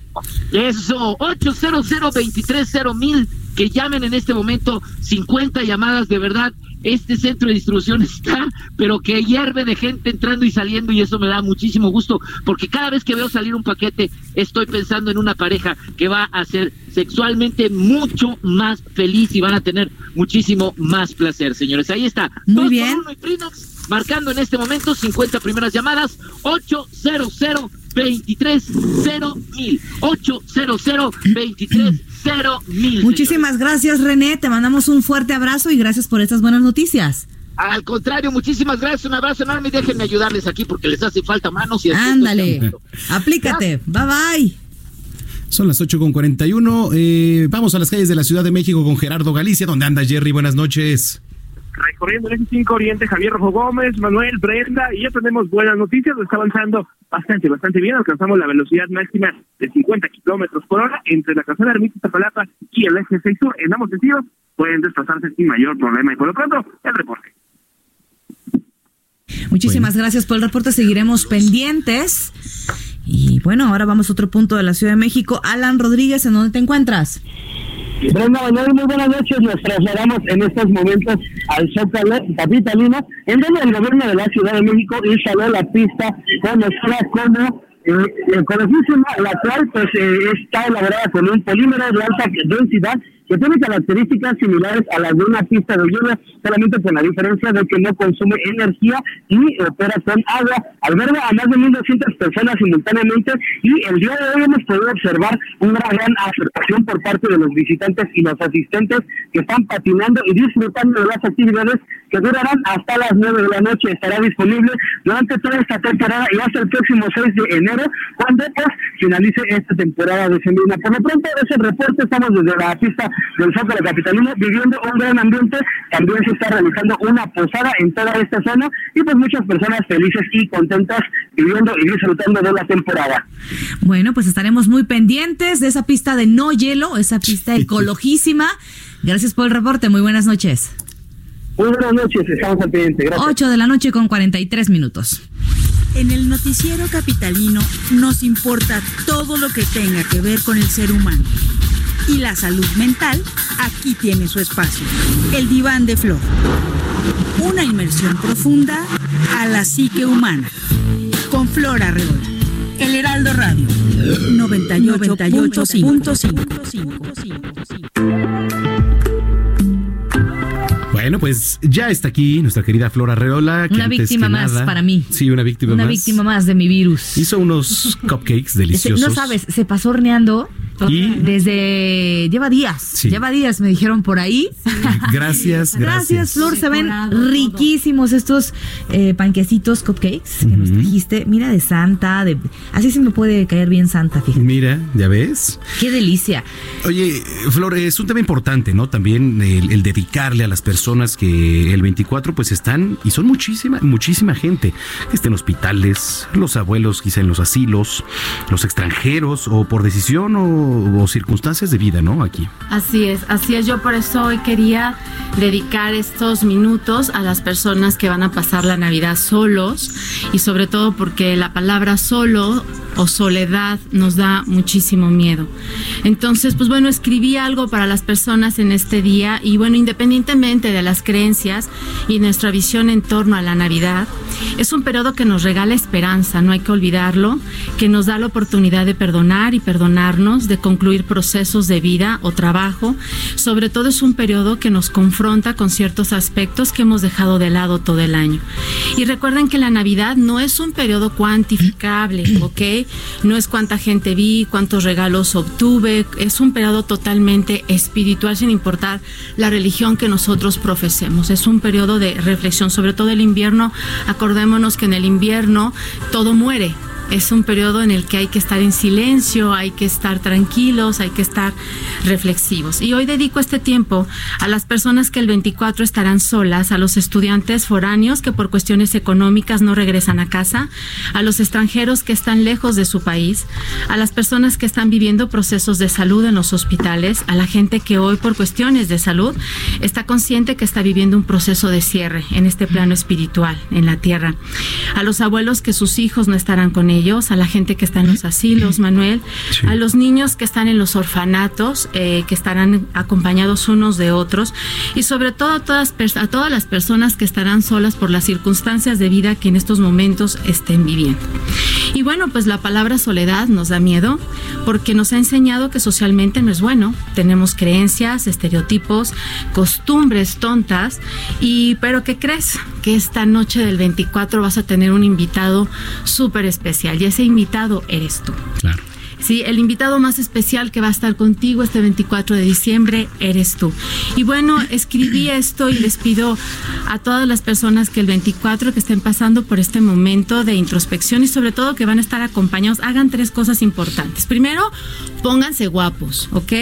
Eso, 800 230 mil, que llamen en este momento, 50 llamadas de verdad, este centro de distribución [LAUGHS] está, pero que hierve de gente entrando y saliendo y eso me da muchísimo gusto, porque cada vez que veo salir un paquete estoy pensando en una pareja que va a ser sexualmente mucho más feliz y van a tener muchísimo más placer, señores. Ahí está. Muy bien. marcando en este momento 50 primeras llamadas, 800 23 mil 800 23 cero mil. Muchísimas gracias, René. Te mandamos un fuerte abrazo y gracias por estas buenas noticias. Al contrario, muchísimas gracias, un abrazo enorme y déjenme ayudarles aquí porque les hace falta manos y Ándale, aplícate, bye bye. Son las 8 con 41. Eh, vamos a las calles de la Ciudad de México con Gerardo Galicia. ¿Dónde anda Jerry? Buenas noches recorriendo el F5 Oriente, Javier Rojo Gómez, Manuel Brenda, y ya tenemos buenas noticias, está avanzando bastante, bastante bien, alcanzamos la velocidad máxima de 50 kilómetros por hora entre la casona Ermita Zapalapa y el eje 6 sur, en ambos sentidos, pueden desplazarse sin mayor problema, y por lo pronto, el reporte. Muchísimas gracias por el reporte, seguiremos pendientes. Y bueno, ahora vamos a otro punto de la Ciudad de México. Alan Rodríguez, ¿en dónde te encuentras? Brenda muy buenas noches. Nos trasladamos en estos momentos al Zócalo capitalino, en donde el gobierno de la Ciudad de México instaló la pista conocida como eh, eh la cual pues eh, está elaborada con un polímero de alta densidad que tiene características similares a las de una pista de lluvia, solamente con la diferencia de que no consume energía y opera con agua. Alberga a más de 1.200 personas simultáneamente y el día de hoy hemos podido observar una gran aceptación por parte de los visitantes y los asistentes que están patinando y disfrutando de las actividades que durarán hasta las 9 de la noche. Estará disponible durante toda esta temporada y hasta el próximo 6 de enero, cuando pues finalice esta temporada de semana. Por lo pronto, ese reporte estamos desde la pista del Zócalo Capitalino, viviendo un gran ambiente. También se está realizando una posada en toda esta zona y pues muchas personas felices y contentas viviendo y disfrutando de la temporada. Bueno, pues estaremos muy pendientes de esa pista de no hielo, esa pista ecologísima. Gracias por el reporte, muy buenas noches. Muy buenas noches, estamos al pendiente. Gracias. 8 de la noche con 43 minutos. En el noticiero capitalino nos importa todo lo que tenga que ver con el ser humano. Y la salud mental aquí tiene su espacio. El diván de flor. Una inmersión profunda a la psique humana. Con Flora Arreola. El Heraldo Radio. 98.5. Bueno, pues ya está aquí nuestra querida Flora Reola. Una víctima más para mí. Sí, una víctima Una más. víctima más de mi virus. Hizo unos [LAUGHS] cupcakes deliciosos. No sabes, se pasó horneando Y- desde lleva días, Sí. lleva días me dijeron por ahí. [LAUGHS] Gracias, gracias. Gracias, Flor, se ven riquísimos estos eh, panquecitos cupcakes que nos trajiste. Mira de Santa, de así se me puede caer bien Santa, fíjate. Mira, ya ves. Qué delicia. Oye, Flor, es un tema importante, ¿no? También el, el dedicarle a las personas que el 24 pues están, y son muchísima, muchísima gente, que está en hospitales, los abuelos quizá en los asilos, los extranjeros, o por decisión o, o circunstancias de vida, ¿no? Aquí. Así es, así es. Yo por eso hoy quería dedicar estos minutos a las personas que van a pasar la Navidad solos y sobre todo porque la palabra solo o soledad nos da muchísimo miedo. Entonces, pues bueno, escribí algo para las personas en este día y bueno, independientemente de las creencias y nuestra visión en torno a la Navidad, es un periodo que nos regala esperanza, no hay que olvidarlo, que nos da la oportunidad de perdonar y perdonarnos, de concluir procesos de vida o trabajo. Sobre todo es un periodo que nos confronta con ciertos aspectos que hemos dejado de lado todo el año. Y recuerden que la Navidad no es un periodo cuantificable, [CLEARS THROAT] ¿ok? No es cuánta gente vi, cuántos regalos obtuve, es un periodo totalmente espiritual sin importar la religión que nosotros profesemos. Es un periodo de reflexión, sobre todo el invierno. Acordémonos que en el invierno todo muere. Es un periodo en el que hay que estar en silencio, hay que estar tranquilos, hay que estar reflexivos. Y hoy dedico este tiempo a las personas que el 24 estarán solas, a los estudiantes foráneos que por cuestiones económicas no regresan a casa, a los extranjeros que están lejos de su país, a las personas que están viviendo procesos de salud en los hospitales, a la gente que hoy por cuestiones de salud está consciente que está viviendo un proceso de cierre en este plano espiritual, en la tierra, a los abuelos que sus hijos no estarán con ellos, a la gente que está en los asilos, Manuel, a los niños que están en los orfanatos, eh, que estarán acompañados unos de otros, y sobre todo a todas, a todas las personas que estarán solas por las circunstancias de vida que en estos momentos estén viviendo. Y bueno, pues la palabra soledad nos da miedo porque nos ha enseñado que socialmente no es bueno. Tenemos creencias, estereotipos, costumbres tontas y pero ¿qué crees? Que esta noche del 24 vas a tener un invitado súper especial y ese invitado eres tú. Claro. Sí, el invitado más especial que va a estar contigo este 24 de diciembre eres tú. Y bueno, escribí esto y les pido a todas las personas que el 24 que estén pasando por este momento de introspección y sobre todo que van a estar acompañados, hagan tres cosas importantes. Primero, pónganse guapos, ¿ok?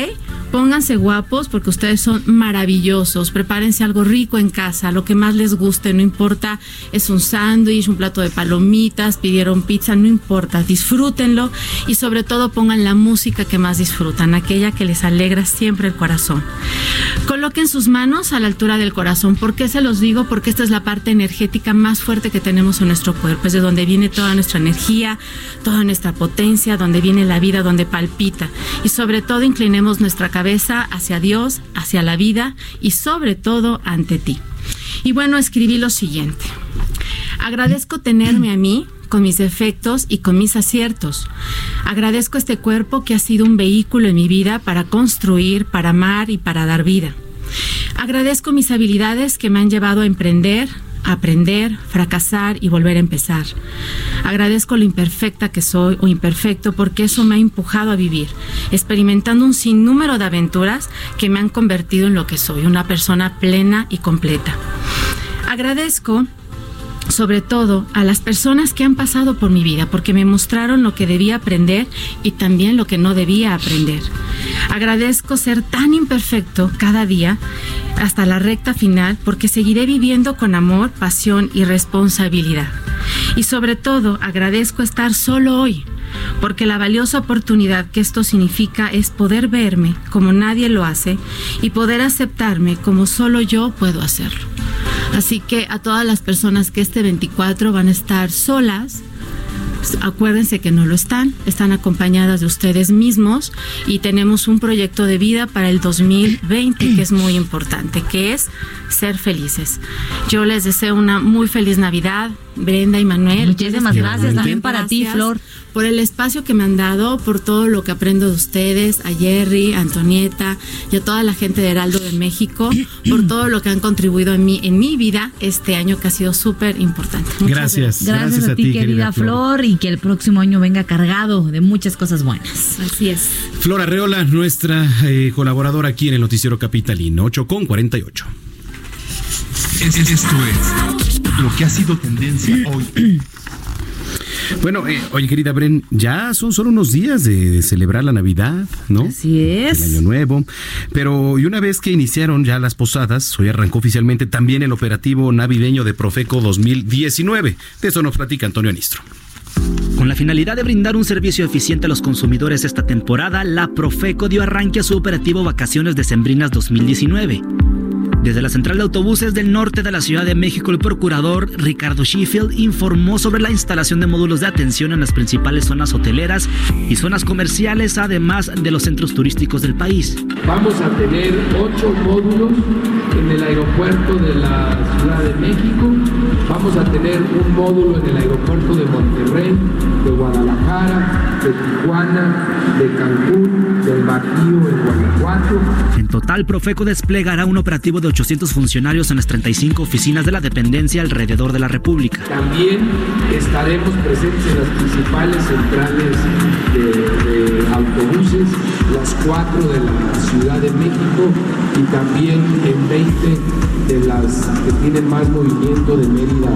Pónganse guapos porque ustedes son maravillosos. Prepárense algo rico en casa, lo que más les guste, no importa, es un sándwich, un plato de palomitas, pidieron pizza, no importa, disfrútenlo y sobre todo pongan la música que más disfrutan, aquella que les alegra siempre el corazón. Coloquen sus manos a la altura del corazón. ¿Por qué se los digo? Porque esta es la parte energética más fuerte que tenemos en nuestro cuerpo, es de donde viene toda nuestra energía, toda nuestra potencia, donde viene la vida, donde palpita. Y sobre todo inclinemos nuestra cabeza hacia Dios, hacia la vida y sobre todo ante ti. Y bueno, escribí lo siguiente. Agradezco tenerme a mí con mis defectos y con mis aciertos. Agradezco este cuerpo que ha sido un vehículo en mi vida para construir, para amar y para dar vida. Agradezco mis habilidades que me han llevado a emprender, aprender, fracasar y volver a empezar. Agradezco lo imperfecta que soy o imperfecto porque eso me ha empujado a vivir, experimentando un sinnúmero de aventuras que me han convertido en lo que soy, una persona plena y completa. Agradezco sobre todo a las personas que han pasado por mi vida, porque me mostraron lo que debía aprender y también lo que no debía aprender. Agradezco ser tan imperfecto cada día hasta la recta final, porque seguiré viviendo con amor, pasión y responsabilidad. Y sobre todo agradezco estar solo hoy, porque la valiosa oportunidad que esto significa es poder verme como nadie lo hace y poder aceptarme como solo yo puedo hacerlo. Así que a todas las personas que este 24 van a estar solas, acuérdense que no lo están, están acompañadas de ustedes mismos y tenemos un proyecto de vida para el 2020 que es muy importante, que es ser felices. Yo les deseo una muy feliz Navidad, Brenda y Manuel. Muchísimas gracias también para ti, Flor. Por el espacio que me han dado, por todo lo que aprendo de ustedes, a Jerry, a Antonieta y a toda la gente de Heraldo de México, por todo lo que han contribuido en mi, en mi vida este año que ha sido súper importante. gracias, gracias, a, ti, querida, Flor. y que el próximo año venga cargado de muchas cosas buenas. Así es. Flor Arreola, nuestra eh, colaboradora aquí en el Noticiero Capitalino, 8 con 48. Esto es lo que ha sido tendencia hoy. Bueno, eh, oye querida Bren, ya son solo unos días de, celebrar la Navidad, ¿no? Así es. El Año Nuevo. Pero y una vez que iniciaron ya las posadas, hoy arrancó oficialmente también el operativo navideño de Profeco 2019. De eso nos platica Antonio Anistro. Con la finalidad de brindar un servicio eficiente a los consumidores esta temporada, la Profeco dio arranque a su operativo Vacaciones Decembrinas 2019. Desde la central de autobuses del norte de la Ciudad de México, el procurador Ricardo Sheffield informó sobre la instalación de módulos de atención en las principales zonas hoteleras y zonas comerciales, además de los centros turísticos del país. Vamos a tener ocho módulos en el aeropuerto de la Ciudad de México. Vamos a tener un módulo en el aeropuerto de Monterrey, de Guadalajara, de Tijuana, de Cancún, del Bajío, en Guanajuato. En total, Profeco desplegará un operativo de 800 funcionarios en las 35 oficinas de la dependencia alrededor de la República. También estaremos presentes en las principales centrales de, autobuses, las cuatro de la Ciudad de México y también en 20 de las que tienen más movimiento de Mérida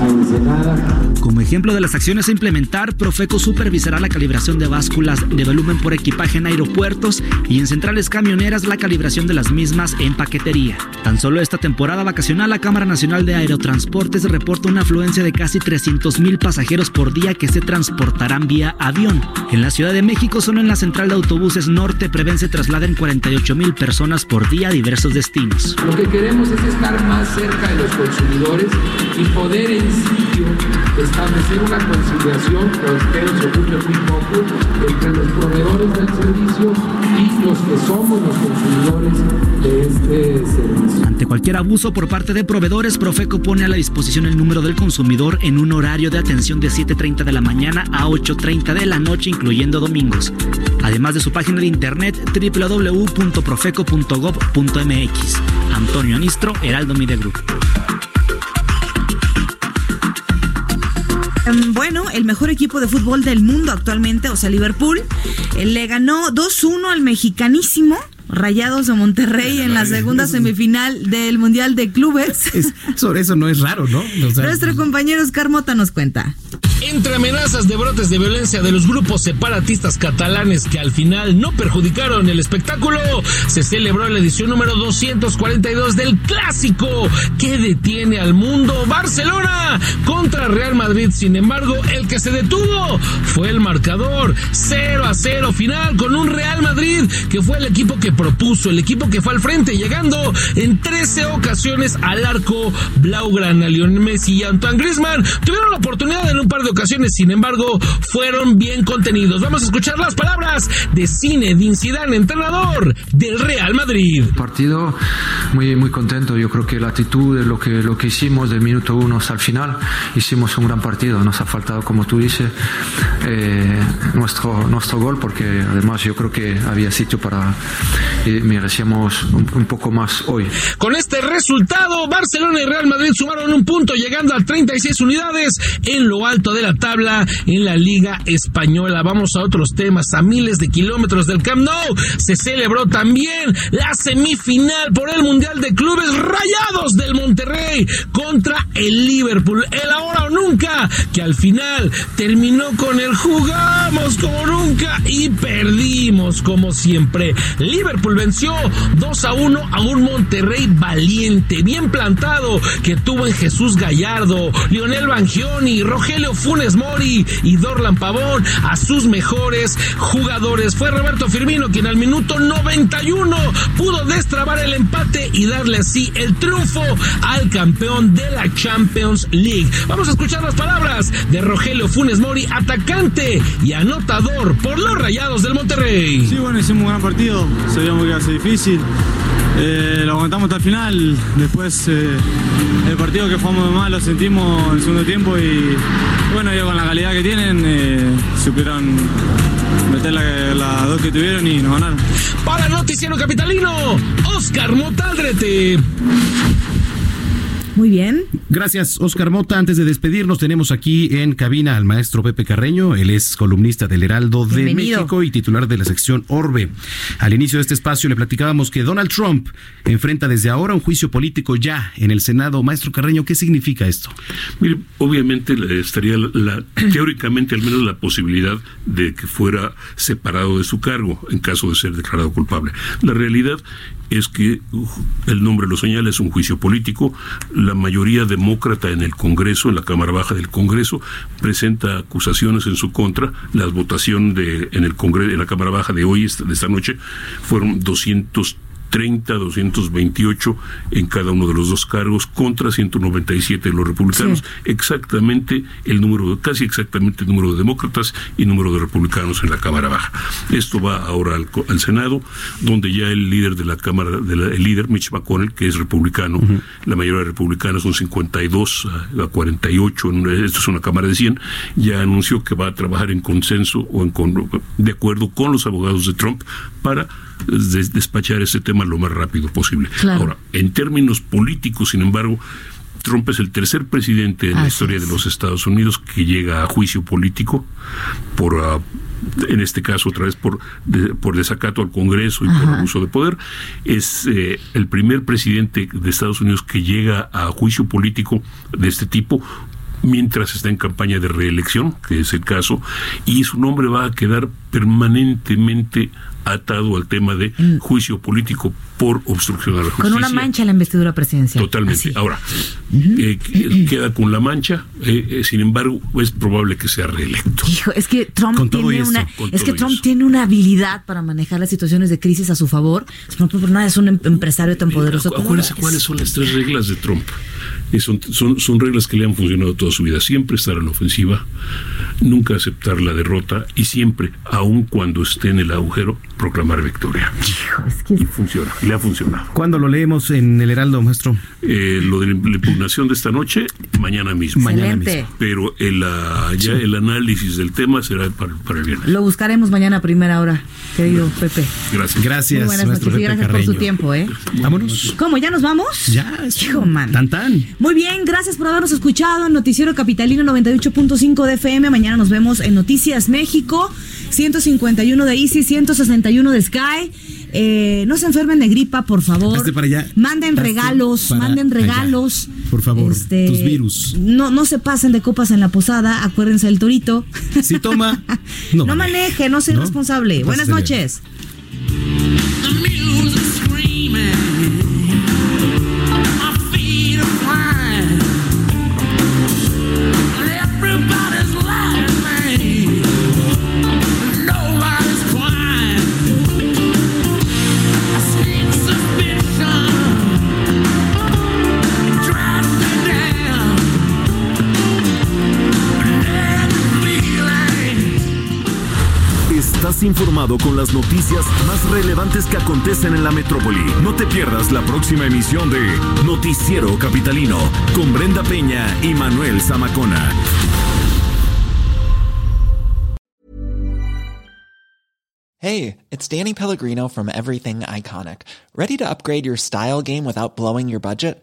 a Ensenada. Como ejemplo de las acciones a implementar, Profeco supervisará la calibración de básculas de volumen por equipaje en aeropuertos y en centrales camioneras la calibración de las mismas en paquetería. Tan solo esta temporada vacacional, la Cámara Nacional de Aerotransportes reporta una afluencia de casi 300 mil pasajeros por día que se transportarán vía avión. En la Ciudad de México, solo en la central de autobuses norte prevén se trasladen 48 mil personas por día a diversos destinos. Lo que queremos es estar más cerca de los consumidores y poder en sitio establecer una conciliación, espero se ocurre muy poco, entre los proveedores del servicio y los que somos los consumidores de este servicio. Ante cualquier abuso por parte de proveedores, Profeco pone a la disposición el número del consumidor en un horario de atención de 7.30 de la mañana a 8.30 de la noche, incluyendo domingos. Además de su página de internet www.profeco.gov.mx. Antonio Anistro, Heraldo Media Group. Bueno, el mejor equipo de fútbol del mundo actualmente, o sea, Liverpool, eh, le ganó 2-1 al mexicanísimo. Rayados de Monterrey en la segunda [LAUGHS] semifinal del Mundial de Clubes. sobre eso no es raro, ¿no? Nuestro compañero Oscar Mota nos cuenta. Entre amenazas de brotes de violencia de los grupos separatistas catalanes que al final no perjudicaron el espectáculo, se celebró la edición número 242 del clásico que detiene al mundo Barcelona contra Real Madrid. Sin embargo, el que se detuvo fue el marcador 0 a 0 final con un Real Madrid que fue el equipo que propuso, el equipo que fue al frente, llegando en 13 ocasiones al arco Blaugrana. Lionel Messi y Antoine Griezmann tuvieron la oportunidad en un par de ocasiones, sin embargo, fueron bien contenidos. Vamos a escuchar las palabras de Zinedine Zidane, entrenador del Real Madrid. Partido muy muy contento. Yo creo que la actitud de lo que lo que hicimos del minuto uno hasta el final, hicimos un gran partido. Nos ha faltado, como tú dices, eh, nuestro nuestro gol porque además yo creo que había sitio para y merecíamos un, un poco más hoy. Con este resultado, Barcelona y Real Madrid sumaron un punto llegando a 36 unidades en lo alto de la tabla en la Liga Española. Vamos a otros temas. A miles de kilómetros del Camp Nou se celebró también la semifinal por el Mundial de Clubes Rayados del Monterrey contra el Liverpool. El ahora o nunca, que al final terminó con el jugamos como nunca y perdimos como siempre. Liverpool venció 2 a 1 a un Monterrey valiente, bien plantado, que tuvo en Jesús Gallardo, Lionel Bangioni, Rogelio Fu Funes Mori y Dorlan Pavón a sus mejores jugadores. Fue Roberto Firmino quien al minuto 91 pudo destrabar el empate y darle así el triunfo al campeón de la Champions League. Vamos a escuchar las palabras de Rogelio Funes Mori, atacante y anotador por los Rayados del Monterrey. Sí, bueno, hicimos un gran partido, sabíamos que iba a ser difícil. Eh, lo aguantamos hasta el final. Después eh, el partido que jugamos de mal lo sentimos en el segundo tiempo y bueno, ya con la calidad que tienen eh, supieron meter las la dos que tuvieron y nos ganaron. Para Noticiero Capitalino, Oscar Motaldrete. Muy bien. Gracias, Oscar Mota. Antes de despedirnos, tenemos aquí en cabina al maestro Pepe Carreño. Él es columnista del Heraldo de México y titular de la sección Orbe. Al inicio de este espacio le platicábamos que Donald Trump enfrenta desde ahora un juicio político ya en el Senado. Maestro Carreño, ¿qué significa esto? Mire, obviamente estaría la, [CLEARS THROAT] teóricamente al menos la posibilidad de que fuera separado de su cargo en caso de ser declarado culpable. La realidad es que el nombre lo señala, es un juicio político. La mayoría demócrata en el Congreso, en la Cámara Baja del Congreso, presenta acusaciones en su contra. La votación de, en, el Congreso, en la Cámara Baja de hoy, de esta noche, fueron 200 30, 228 en cada uno de los dos cargos contra 197 de los republicanos, exactamente el número, casi exactamente el número de demócratas y número de republicanos en la Cámara Baja. Esto va ahora al, Senado, donde ya el líder de la Cámara, de el líder Mitch McConnell, que es republicano, la mayoría de republicanos son 52 a, 48, esto es una Cámara de 100, ya anunció que va a trabajar en consenso o en, de acuerdo con los abogados de Trump para despachar ese tema lo más rápido posible. Ahora, en términos políticos, sin embargo, Trump es el tercer presidente en la historia de los Estados Unidos que llega a juicio político por ah, en este caso otra vez por, por desacato al Congreso y por abuso de poder, es eh, el primer presidente de Estados Unidos que llega a juicio político de este tipo mientras está en campaña de reelección, que es el caso, y su nombre va a quedar permanentemente atado al tema de mm. juicio político por obstrucción a la justicia. Con una mancha en la investidura presidencial. Totalmente. Ahora, eh, queda con la mancha, eh, eh, sin embargo, es probable que sea reelecto. Hijo, es que Trump, tiene, una, es que Trump tiene una habilidad para manejar las situaciones de crisis a su favor. Por nada es un em-, empresario tan poderoso. Acuérdense cuáles son las tres reglas de Trump. Son, son, son reglas que le han funcionado toda su vida. Siempre estar en la ofensiva, nunca aceptar la derrota y siempre, aun cuando esté en el agujero, proclamar victoria. Y funciona, le ha funcionado. ¿Cuándo lo leemos en el Heraldo, maestro? Eh, lo de la impugnación de esta noche, mañana mismo. Mañana mismo. Pero el, ya el análisis del tema será para, el viernes. Lo buscaremos mañana a primera hora, querido Pepe. Gracias. Gracias, buenas noches y gracias por su tiempo, ¿eh? Vámonos. ¿Cómo? ¿Ya nos vamos? Ya, Hijo, man. Tan, tan. Muy bien, gracias por habernos escuchado en Noticiero Capitalino 98.5 de FM. Mañana nos vemos en Noticias México. 151 de Easy, 161 de Sky. Eh, no se enfermen de gripa, por favor. Manden regalos, manden regalos. Por favor, este, tus virus. No, no se pasen de copas en la posada, acuérdense del torito. Si toma, [LAUGHS] no, maneje, no sea irresponsable. Buenas noches. Informado con las noticias más relevantes que acontecen en la metrópoli. No te pierdas la próxima emisión de Noticiero Capitalino con Brenda Peña y Manuel Zamacona. Hey, it's Danny Pellegrino from Everything Iconic. Ready to upgrade your style game without blowing your budget?